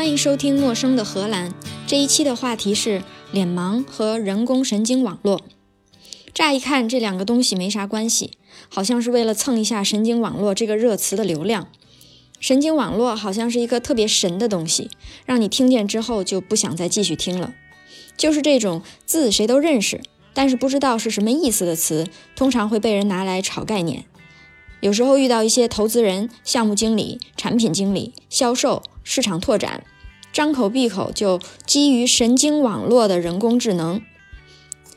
欢迎收听《陌生的荷兰》。这一期的话题是脸盲和人工神经网络。乍一看，这两个东西没啥关系，好像是为了蹭一下“神经网络”这个热词的流量。神经网络好像是一个特别神的东西，让你听见之后就不想再继续听了。就是这种字谁都认识，但是不知道是什么意思的词，通常会被人拿来炒概念。有时候遇到一些投资人、项目经理、产品经理、销售、市场拓展，张口闭口就基于神经网络的人工智能。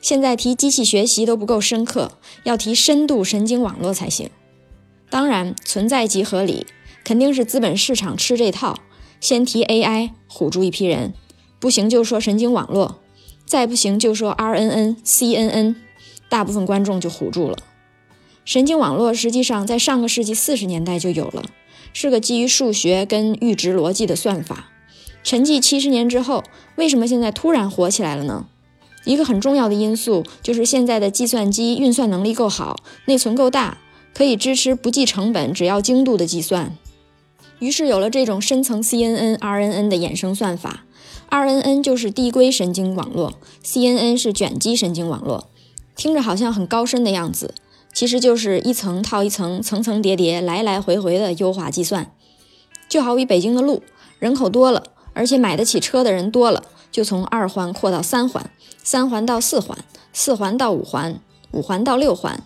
现在提机器学习都不够深刻，要提深度神经网络才行。当然，存在即合理，肯定是资本市场吃这套，先提 AI 唬住一批人，不行就说神经网络，再不行就说 RNN、CNN，大部分观众就唬住了。神经网络实际上在上个世纪四十年代就有了，是个基于数学跟阈值逻辑的算法。沉寂七十年之后，为什么现在突然火起来了呢？一个很重要的因素就是现在的计算机运算能力够好，内存够大，可以支持不计成本、只要精度的计算。于是有了这种深层 CNN、RNN 的衍生算法。RNN 就是递归神经网络，CNN 是卷积神经网络。听着好像很高深的样子。其实就是一层套一层，层层叠叠，来来回回的优化计算。就好比北京的路，人口多了，而且买得起车的人多了，就从二环扩到三环，三环到四环，四环到五环，五环到六环。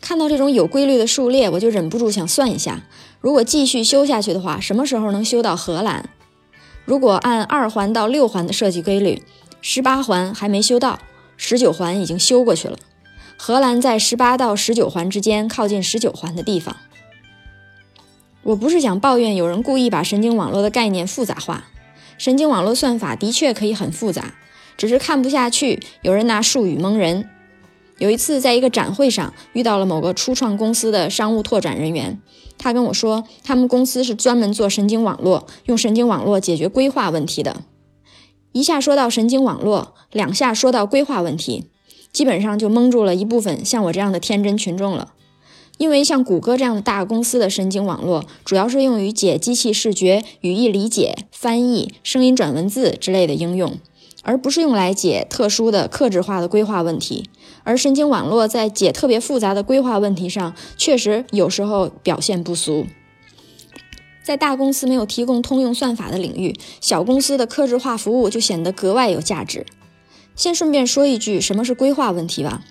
看到这种有规律的数列，我就忍不住想算一下：如果继续修下去的话，什么时候能修到荷兰？如果按二环到六环的设计规律，十八环还没修到，十九环已经修过去了。荷兰在十八到十九环之间，靠近十九环的地方。我不是想抱怨有人故意把神经网络的概念复杂化，神经网络算法的确可以很复杂，只是看不下去有人拿术语蒙人。有一次在一个展会上遇到了某个初创公司的商务拓展人员，他跟我说，他们公司是专门做神经网络，用神经网络解决规划问题的。一下说到神经网络，两下说到规划问题。基本上就蒙住了一部分像我这样的天真群众了，因为像谷歌这样的大公司的神经网络，主要是用于解机器视觉、语义理解、翻译、声音转文字之类的应用，而不是用来解特殊的、克制化的规划问题。而神经网络在解特别复杂的规划问题上，确实有时候表现不俗。在大公司没有提供通用算法的领域，小公司的克制化服务就显得格外有价值。先顺便说一句，什么是规划问题吧？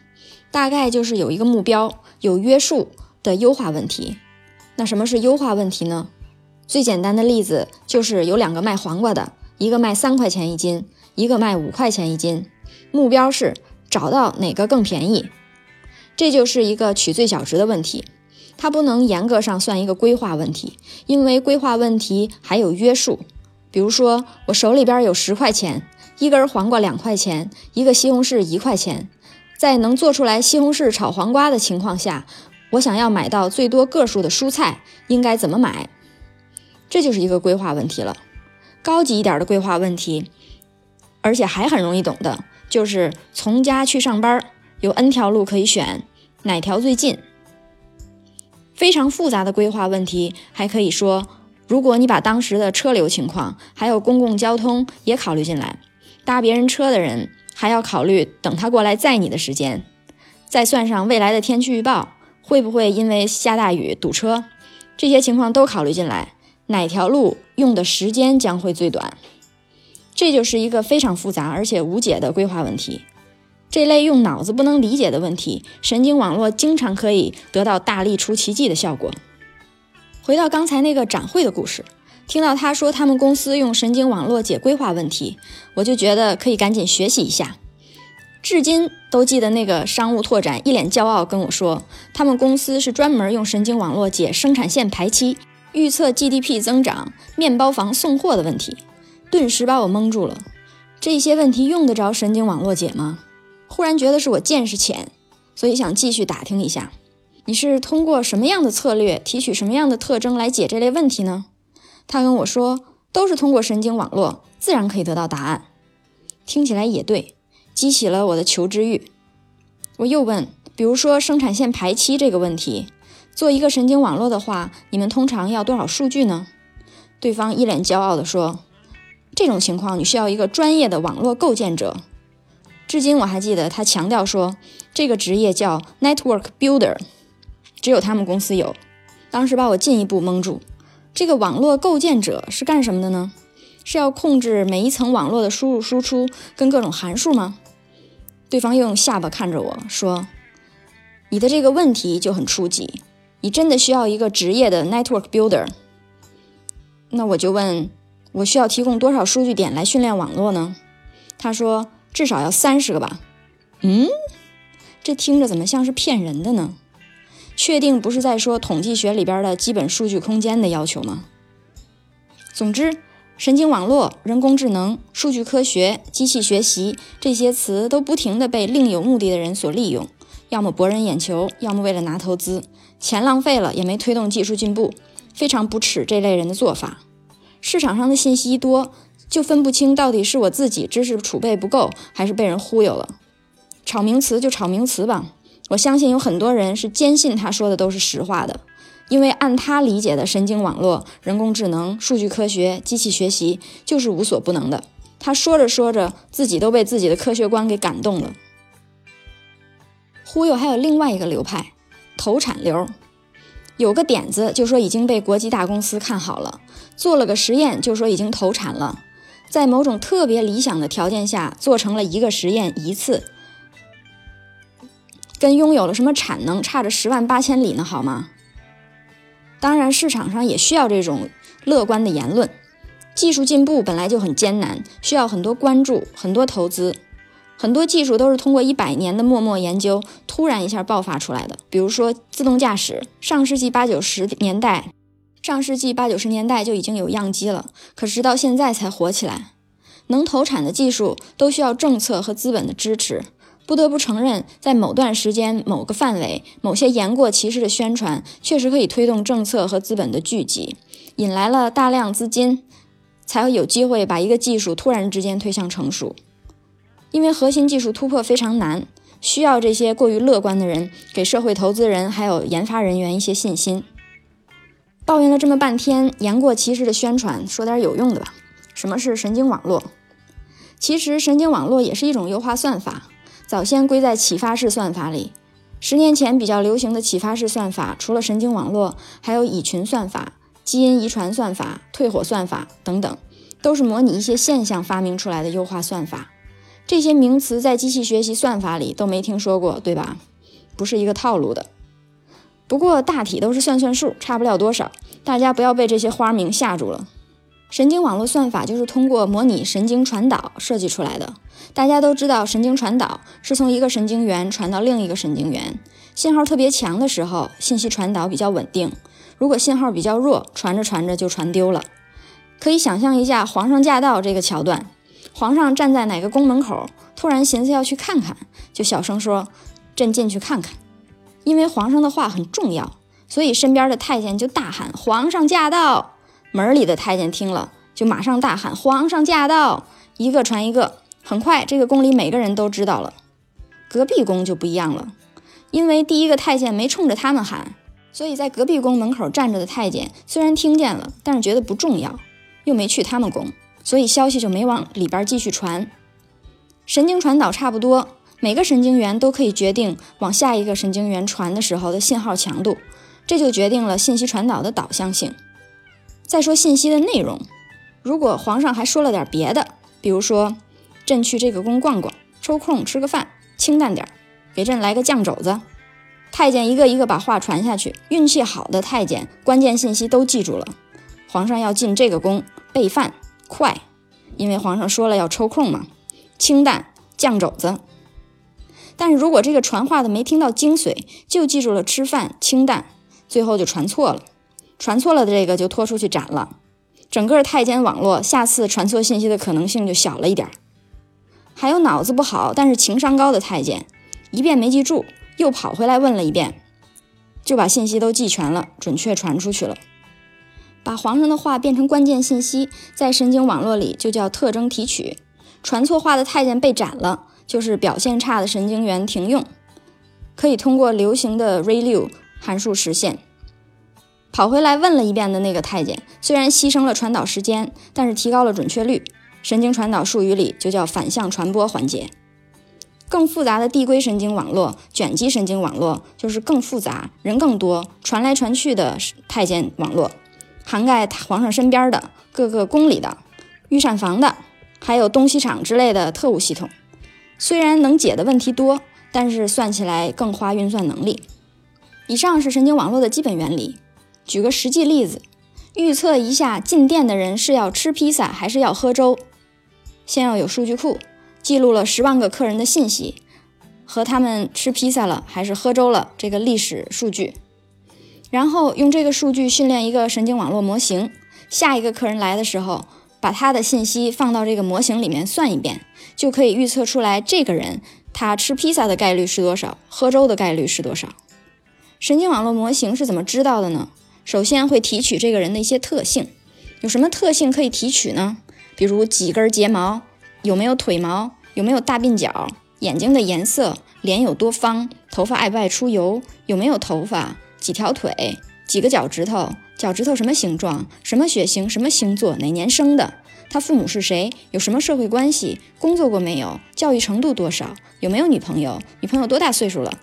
大概就是有一个目标、有约束的优化问题。那什么是优化问题呢？最简单的例子就是有两个卖黄瓜的，一个卖三块钱一斤，一个卖五块钱一斤。目标是找到哪个更便宜，这就是一个取最小值的问题。它不能严格上算一个规划问题，因为规划问题还有约束。比如说，我手里边有十块钱。一根黄瓜两块钱，一个西红柿一块钱，在能做出来西红柿炒黄瓜的情况下，我想要买到最多个数的蔬菜，应该怎么买？这就是一个规划问题了。高级一点的规划问题，而且还很容易懂的，就是从家去上班有 n 条路可以选，哪条最近？非常复杂的规划问题，还可以说，如果你把当时的车流情况还有公共交通也考虑进来。搭别人车的人还要考虑等他过来载你的时间，再算上未来的天气预报，会不会因为下大雨堵车，这些情况都考虑进来，哪条路用的时间将会最短？这就是一个非常复杂而且无解的规划问题。这类用脑子不能理解的问题，神经网络经常可以得到大力出奇迹的效果。回到刚才那个展会的故事。听到他说他们公司用神经网络解规划问题，我就觉得可以赶紧学习一下。至今都记得那个商务拓展一脸骄傲跟我说，他们公司是专门用神经网络解生产线排期、预测 GDP 增长、面包房送货的问题，顿时把我蒙住了。这些问题用得着神经网络解吗？忽然觉得是我见识浅，所以想继续打听一下，你是通过什么样的策略提取什么样的特征来解这类问题呢？他跟我说，都是通过神经网络，自然可以得到答案。听起来也对，激起了我的求知欲。我又问，比如说生产线排期这个问题，做一个神经网络的话，你们通常要多少数据呢？对方一脸骄傲地说：“这种情况你需要一个专业的网络构建者。至今我还记得他强调说，这个职业叫 Network Builder，只有他们公司有。当时把我进一步蒙住。这个网络构建者是干什么的呢？是要控制每一层网络的输入输出跟各种函数吗？对方又用下巴看着我说：“你的这个问题就很初级，你真的需要一个职业的 Network Builder。”那我就问，我需要提供多少数据点来训练网络呢？他说至少要三十个吧。嗯，这听着怎么像是骗人的呢？确定不是在说统计学里边的基本数据空间的要求吗？总之，神经网络、人工智能、数据科学、机器学习这些词都不停地被另有目的的人所利用，要么博人眼球，要么为了拿投资，钱浪费了也没推动技术进步。非常不耻这类人的做法。市场上的信息多，就分不清到底是我自己知识储备不够，还是被人忽悠了。炒名词就炒名词吧。我相信有很多人是坚信他说的都是实话的，因为按他理解的神经网络、人工智能、数据科学、机器学习就是无所不能的。他说着说着，自己都被自己的科学观给感动了。忽悠还有另外一个流派，投产流。有个点子就说已经被国际大公司看好了，做了个实验就说已经投产了，在某种特别理想的条件下做成了一个实验一次，跟拥有了什么产能差着十万八千里呢？好吗？当然，市场上也需要这种乐观的言论。技术进步本来就很艰难，需要很多关注，很多投资。很多技术都是通过一百年的默默研究，突然一下爆发出来的。比如说自动驾驶，上世纪八九十年代，上世纪八九十年代就已经有样机了，可是到现在才火起来。能投产的技术都需要政策和资本的支持。不得不承认，在某段时间、某个范围、某些言过其实的宣传，确实可以推动政策和资本的聚集，引来了大量资金，才会有机会把一个技术突然之间推向成熟。因为核心技术突破非常难，需要这些过于乐观的人给社会投资人还有研发人员一些信心。抱怨了这么半天，言过其实的宣传，说点有用的吧。什么是神经网络？其实神经网络也是一种优化算法，早先归在启发式算法里。十年前比较流行的启发式算法，除了神经网络，还有蚁群算法、基因遗传算法、退火算法等等，都是模拟一些现象发明出来的优化算法。这些名词在机器学习算法里都没听说过，对吧？不是一个套路的。不过大体都是算算数，差不了多少。大家不要被这些花名吓住了。神经网络算法就是通过模拟神经传导设计出来的。大家都知道，神经传导是从一个神经元传到另一个神经元，信号特别强的时候，信息传导比较稳定；如果信号比较弱，传着传着就传丢了。可以想象一下皇上驾到这个桥段。皇上站在哪个宫门口，突然寻思要去看看，就小声说：“朕进去看看。”因为皇上的话很重要，所以身边的太监就大喊：“皇上驾到！”门里的太监听了，就马上大喊：“皇上驾到！”一个传一个，很快这个宫里每个人都知道了。隔壁宫就不一样了，因为第一个太监没冲着他们喊，所以在隔壁宫门口站着的太监虽然听见了，但是觉得不重要，又没去他们宫。所以消息就没往里边继续传。神经传导差不多，每个神经元都可以决定往下一个神经元传的时候的信号强度，这就决定了信息传导的导向性。再说信息的内容，如果皇上还说了点别的，比如说朕去这个宫逛逛，抽空吃个饭，清淡点，给朕来个酱肘子，太监一个一个把话传下去。运气好的太监，关键信息都记住了。皇上要进这个宫备饭。快，因为皇上说了要抽空嘛。清淡酱肘子，但是如果这个传话的没听到精髓，就记住了吃饭清淡，最后就传错了。传错了的这个就拖出去斩了。整个太监网络下次传错信息的可能性就小了一点。还有脑子不好但是情商高的太监，一遍没记住，又跑回来问了一遍，就把信息都记全了，准确传出去了。把皇上的话变成关键信息，在神经网络里就叫特征提取。传错话的太监被斩了，就是表现差的神经元停用，可以通过流行的 ReLU 函数实现。跑回来问了一遍的那个太监，虽然牺牲了传导时间，但是提高了准确率。神经传导术语里就叫反向传播环节。更复杂的递归神经网络、卷积神经网络就是更复杂、人更多、传来传去的太监网络，涵盖皇上身边的各个宫里的御膳房的，还有东西厂之类的特务系统。虽然能解的问题多，但是算起来更花运算能力。以上是神经网络的基本原理。举个实际例子，预测一下进店的人是要吃披萨还是要喝粥。先要有数据库。记录了十万个客人的信息和他们吃披萨了还是喝粥了这个历史数据，然后用这个数据训练一个神经网络模型。下一个客人来的时候，把他的信息放到这个模型里面算一遍，就可以预测出来这个人他吃披萨的概率是多少，喝粥的概率是多少。神经网络模型是怎么知道的呢？首先会提取这个人的一些特性，有什么特性可以提取呢？比如几根睫毛。有没有腿毛？有没有大鬓角？眼睛的颜色？脸有多方？头发爱不爱出油？有没有头发？几条腿？几个脚趾头？脚趾头什么形状？什么血型？什么星座？哪年生的？他父母是谁？有什么社会关系？工作过没有？教育程度多少？有没有女朋友？女朋友多大岁数了？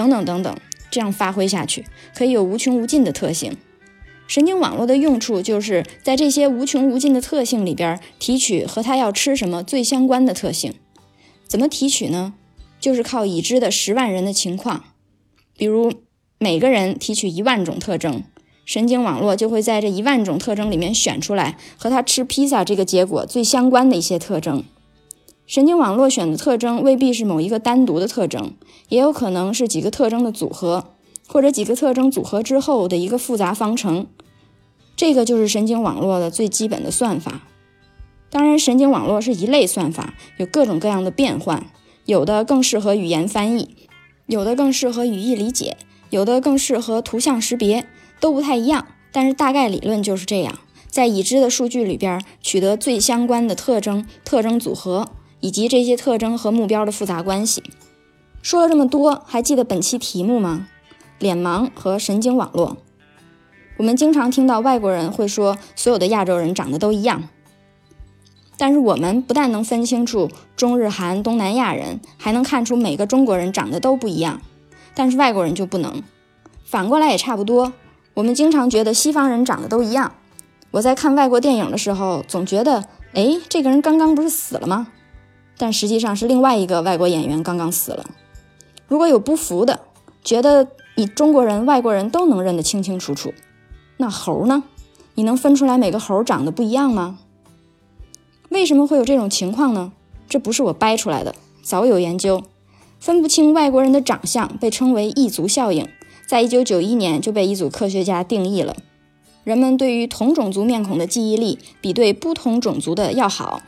等等等等，这样发挥下去，可以有无穷无尽的特性。神经网络的用处就是在这些无穷无尽的特性里边提取和他要吃什么最相关的特性。怎么提取呢？就是靠已知的十万人的情况，比如每个人提取一万种特征，神经网络就会在这一万种特征里面选出来和他吃披萨这个结果最相关的一些特征。神经网络选的特征未必是某一个单独的特征，也有可能是几个特征的组合，或者几个特征组合之后的一个复杂方程。这个就是神经网络的最基本的算法。当然，神经网络是一类算法，有各种各样的变换，有的更适合语言翻译，有的更适合语义理解，有的更适合图像识别，都不太一样。但是大概理论就是这样，在已知的数据里边取得最相关的特征、特征组合，以及这些特征和目标的复杂关系。说了这么多，还记得本期题目吗？脸盲和神经网络。我们经常听到外国人会说，所有的亚洲人长得都一样。但是我们不但能分清楚中日韩东南亚人，还能看出每个中国人长得都不一样。但是外国人就不能。反过来也差不多。我们经常觉得西方人长得都一样。我在看外国电影的时候，总觉得，哎，这个人刚刚不是死了吗？但实际上是另外一个外国演员刚刚死了。如果有不服的，觉得你中国人、外国人都能认得清清楚楚。那猴呢？你能分出来每个猴长得不一样吗？为什么会有这种情况呢？这不是我掰出来的，早有研究。分不清外国人的长相被称为异族效应，在一九九一年就被一组科学家定义了。人们对于同种族面孔的记忆力比对不同种族的要好。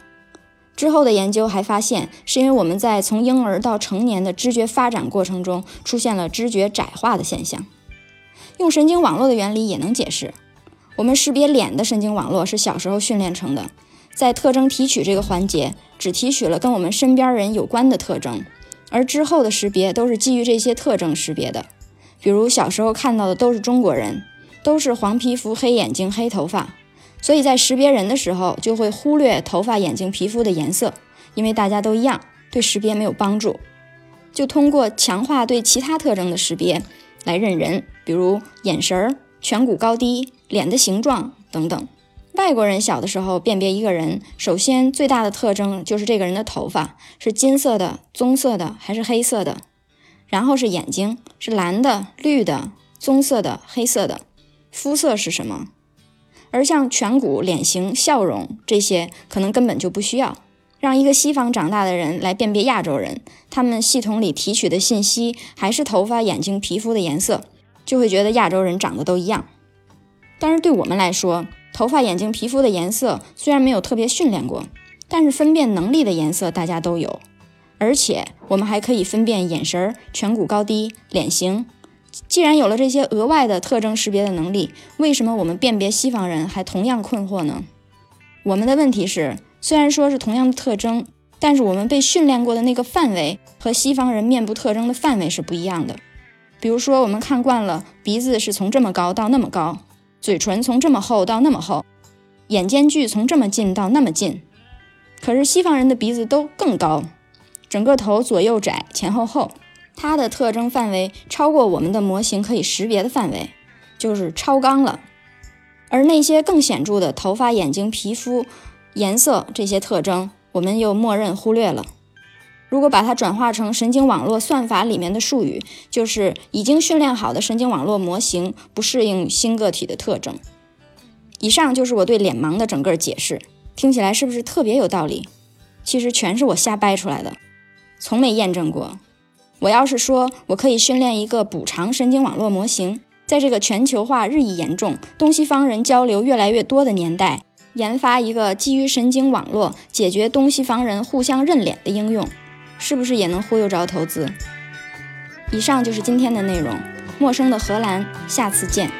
之后的研究还发现，是因为我们在从婴儿到成年的知觉发展过程中出现了知觉窄化的现象。用神经网络的原理也能解释，我们识别脸的神经网络是小时候训练成的，在特征提取这个环节，只提取了跟我们身边人有关的特征，而之后的识别都是基于这些特征识别的。比如小时候看到的都是中国人，都是黄皮肤、黑眼睛、黑头发，所以在识别人的时候就会忽略头发、眼睛、皮肤的颜色，因为大家都一样，对识别没有帮助，就通过强化对其他特征的识别。来认人，比如眼神儿、颧骨高低、脸的形状等等。外国人小的时候辨别一个人，首先最大的特征就是这个人的头发是金色的、棕色的还是黑色的，然后是眼睛是蓝的、绿的、棕色的、黑色的，肤色是什么？而像颧骨、脸型、笑容这些，可能根本就不需要。让一个西方长大的人来辨别亚洲人，他们系统里提取的信息还是头发、眼睛、皮肤的颜色，就会觉得亚洲人长得都一样。但是对我们来说，头发、眼睛、皮肤的颜色虽然没有特别训练过，但是分辨能力的颜色大家都有，而且我们还可以分辨眼神、颧骨高低、脸型。既然有了这些额外的特征识别的能力，为什么我们辨别西方人还同样困惑呢？我们的问题是。虽然说是同样的特征，但是我们被训练过的那个范围和西方人面部特征的范围是不一样的。比如说，我们看惯了鼻子是从这么高到那么高，嘴唇从这么厚到那么厚，眼间距从这么近到那么近，可是西方人的鼻子都更高，整个头左右窄，前后厚，它的特征范围超过我们的模型可以识别的范围，就是超纲了。而那些更显著的头发、眼睛、皮肤颜色这些特征，我们又默认忽略了。如果把它转化成神经网络算法里面的术语，就是已经训练好的神经网络模型不适应新个体的特征。以上就是我对脸盲的整个解释，听起来是不是特别有道理？其实全是我瞎掰出来的，从没验证过。我要是说我可以训练一个补偿神经网络模型，在这个全球化日益严重、东西方人交流越来越多的年代，研发一个基于神经网络解决东西方人互相认脸的应用。是不是也能忽悠着投资？以上就是今天的内容。陌生的荷兰，下次见。